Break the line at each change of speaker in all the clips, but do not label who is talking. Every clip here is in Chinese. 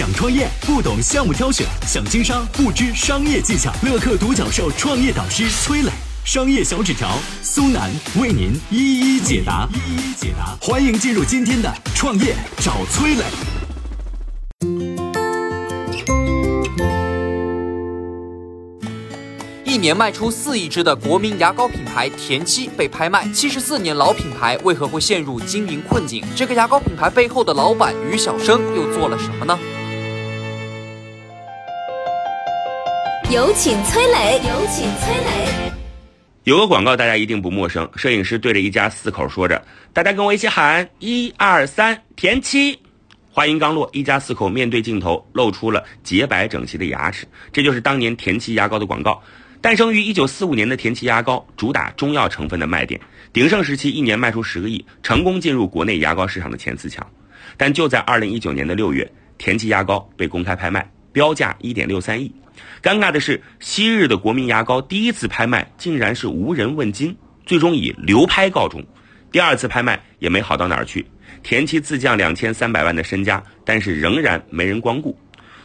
想创业不懂项目挑选，想经商不知商业技巧。乐客独角兽创业导师崔磊，商业小纸条苏南为您一一解答。一一解答，欢迎进入今天的创业找崔磊。
一年卖出四亿支的国民牙膏品牌田七被拍卖，七十四年老品牌为何会陷入经营困境？这个牙膏品牌背后的老板于小生又做了什么呢？
有请崔磊，有请崔磊。
有个广告大家一定不陌生，摄影师对着一家四口说着：“大家跟我一起喊，一二三，田七。”话音刚落，一家四口面对镜头，露出了洁白整齐的牙齿。这就是当年田七牙膏的广告。诞生于一九四五年的田七牙膏，主打中药成分的卖点，鼎盛时期一年卖出十个亿，成功进入国内牙膏市场的前四强。但就在二零一九年的六月，田七牙膏被公开拍卖，标价一点六三亿。尴尬的是，昔日的国民牙膏第一次拍卖竟然是无人问津，最终以流拍告终。第二次拍卖也没好到哪儿去，田七自降两千三百万的身家，但是仍然没人光顾。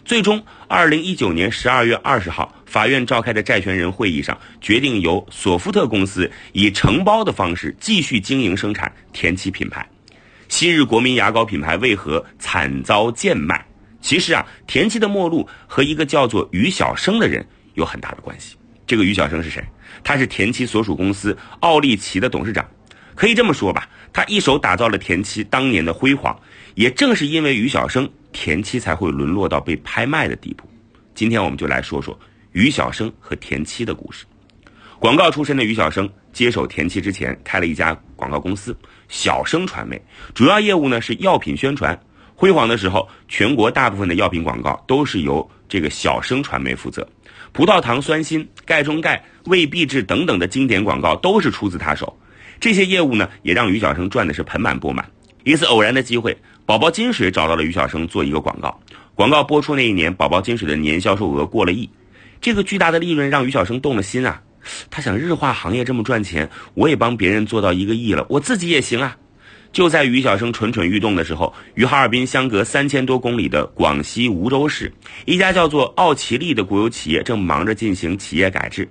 最终，二零一九年十二月二十号，法院召开的债权人会议上，决定由索福特公司以承包的方式继续经营生产田七品牌。昔日国民牙膏品牌为何惨遭贱卖？其实啊，田七的末路和一个叫做于小生的人有很大的关系。这个于小生是谁？他是田七所属公司奥利奇的董事长。可以这么说吧，他一手打造了田七当年的辉煌。也正是因为于小生。田七才会沦落到被拍卖的地步。今天我们就来说说于小生和田七的故事。广告出身的于小生接手田七之前，开了一家广告公司小生传媒，主要业务呢是药品宣传。辉煌的时候，全国大部分的药品广告都是由这个小生传媒负责。葡萄糖酸锌、钙中钙、胃必治等等的经典广告都是出自他手。这些业务呢，也让于小生赚的是盆满钵满。一次偶然的机会。宝宝金水找到了于小生做一个广告，广告播出那一年，宝宝金水的年销售额过了亿，这个巨大的利润让于小生动了心啊！他想，日化行业这么赚钱，我也帮别人做到一个亿了，我自己也行啊！就在于小生蠢蠢欲动的时候，与哈尔滨相隔三千多公里的广西梧州市，一家叫做奥奇力的国有企业正忙着进行企业改制，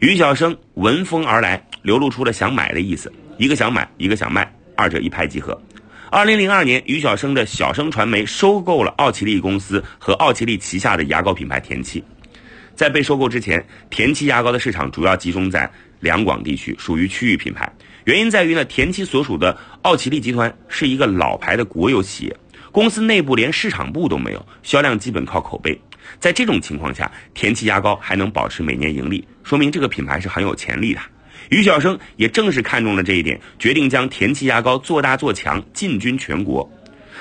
于小生闻风而来，流露出了想买的意思，一个想买，一个想卖，二者一拍即合。二零零二年，于小生的小生传媒收购了奥奇力公司和奥奇力旗下的牙膏品牌田七。在被收购之前，田七牙膏的市场主要集中在两广地区，属于区域品牌。原因在于呢，田七所属的奥奇力集团是一个老牌的国有企业，公司内部连市场部都没有，销量基本靠口碑。在这种情况下，田七牙膏还能保持每年盈利，说明这个品牌是很有潜力的。于小生也正是看中了这一点，决定将田七牙膏做大做强，进军全国。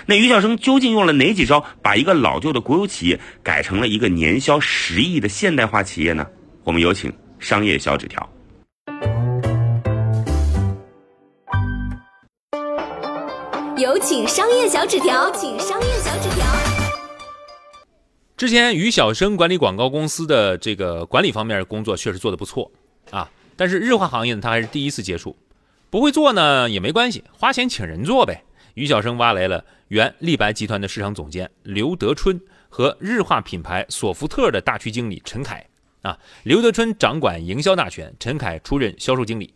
那于小生究竟用了哪几招，把一个老旧的国有企业改成了一个年销十亿的现代化企业呢？我们有请商业小纸条。
有请商业小纸条，请商业小纸条。
之前于小生管理广告公司的这个管理方面工作确实做得不错啊。但是日化行业呢，他还是第一次接触，不会做呢也没关系，花钱请人做呗。于小生挖来了原立白集团的市场总监刘德春和日化品牌索福特的大区经理陈凯啊。刘德春掌管营销大权，陈凯出任销售经理。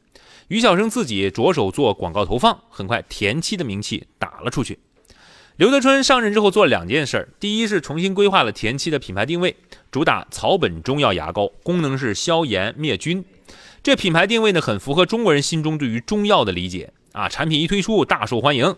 于小生自己着手做广告投放，很快田七的名气打了出去。刘德春上任之后做了两件事，第一是重新规划了田七的品牌定位，主打草本中药牙膏，功能是消炎灭菌。这品牌定位呢，很符合中国人心中对于中药的理解啊！产品一推出，大受欢迎。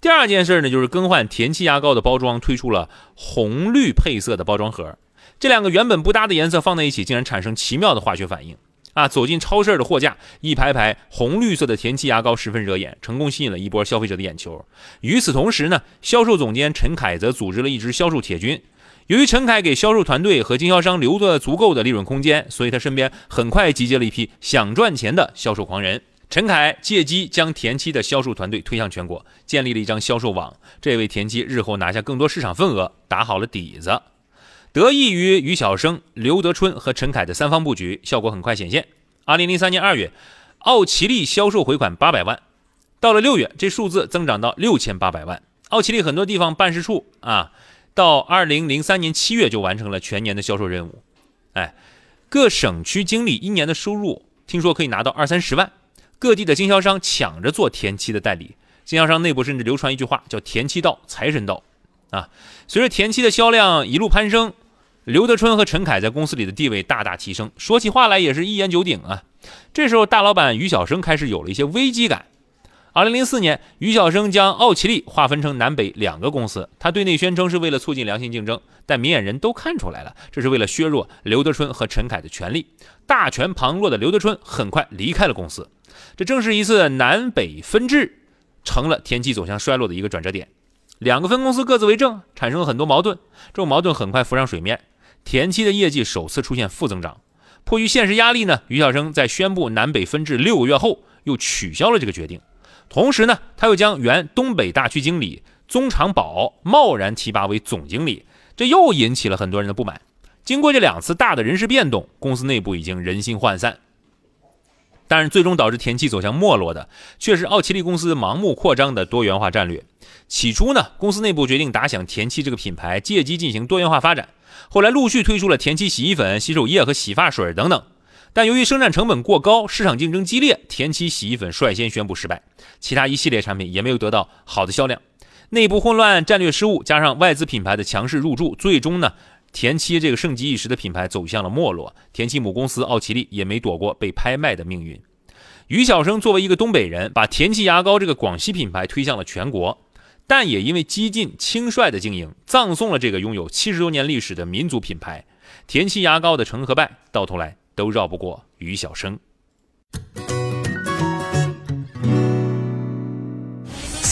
第二件事呢，就是更换田七牙膏的包装，推出了红绿配色的包装盒。这两个原本不搭的颜色放在一起，竟然产生奇妙的化学反应啊！走进超市的货架，一排排红绿色的田七牙膏十分惹眼，成功吸引了一波消费者的眼球。与此同时呢，销售总监陈凯则组织了一支销售铁军。由于陈凯给销售团队和经销商留了足够的利润空间，所以他身边很快集结了一批想赚钱的销售狂人。陈凯借机将田七的销售团队推向全国，建立了一张销售网，这为田七日后拿下更多市场份额打好了底子。得益于于小生、刘德春和陈凯的三方布局，效果很快显现。二零零三年二月，奥奇力销售回款八百万，到了六月，这数字增长到六千八百万。奥奇力很多地方办事处啊。到二零零三年七月就完成了全年的销售任务。哎，各省区经理一年的收入听说可以拿到二三十万，各地的经销商抢着做田七的代理，经销商内部甚至流传一句话叫“田七到，财神到”。啊，随着田七的销量一路攀升，刘德春和陈凯在公司里的地位大大提升，说起话来也是一言九鼎啊。这时候，大老板于小生开始有了一些危机感。二零零四年，于小生将奥奇力划分成南北两个公司，他对内宣称是为了促进良性竞争，但明眼人都看出来了，这是为了削弱刘德春和陈凯的权利。大权旁落的刘德春很快离开了公司，这正是一次南北分治，成了天气走向衰落的一个转折点。两个分公司各自为政，产生了很多矛盾，这种矛盾很快浮上水面，田七的业绩首次出现负增长。迫于现实压力呢，于小生在宣布南北分治六个月后，又取消了这个决定。同时呢，他又将原东北大区经理宗长宝贸然提拔为总经理，这又引起了很多人的不满。经过这两次大的人事变动，公司内部已经人心涣散。但是最终导致田七走向没落的，却是奥奇力公司盲目扩张的多元化战略。起初呢，公司内部决定打响田七这个品牌，借机进行多元化发展。后来陆续推出了田七洗衣粉、洗手液和洗发水等等。但由于生产成本过高，市场竞争激烈，田七洗衣粉率先宣布失败，其他一系列产品也没有得到好的销量。内部混乱、战略失误，加上外资品牌的强势入驻，最终呢，田七这个盛极一时的品牌走向了没落。田七母公司奥奇力也没躲过被拍卖的命运。于晓生作为一个东北人，把田七牙膏这个广西品牌推向了全国，但也因为激进轻率的经营，葬送了这个拥有七十多年历史的民族品牌。田七牙膏的成和败，到头来。都绕不过于晓生。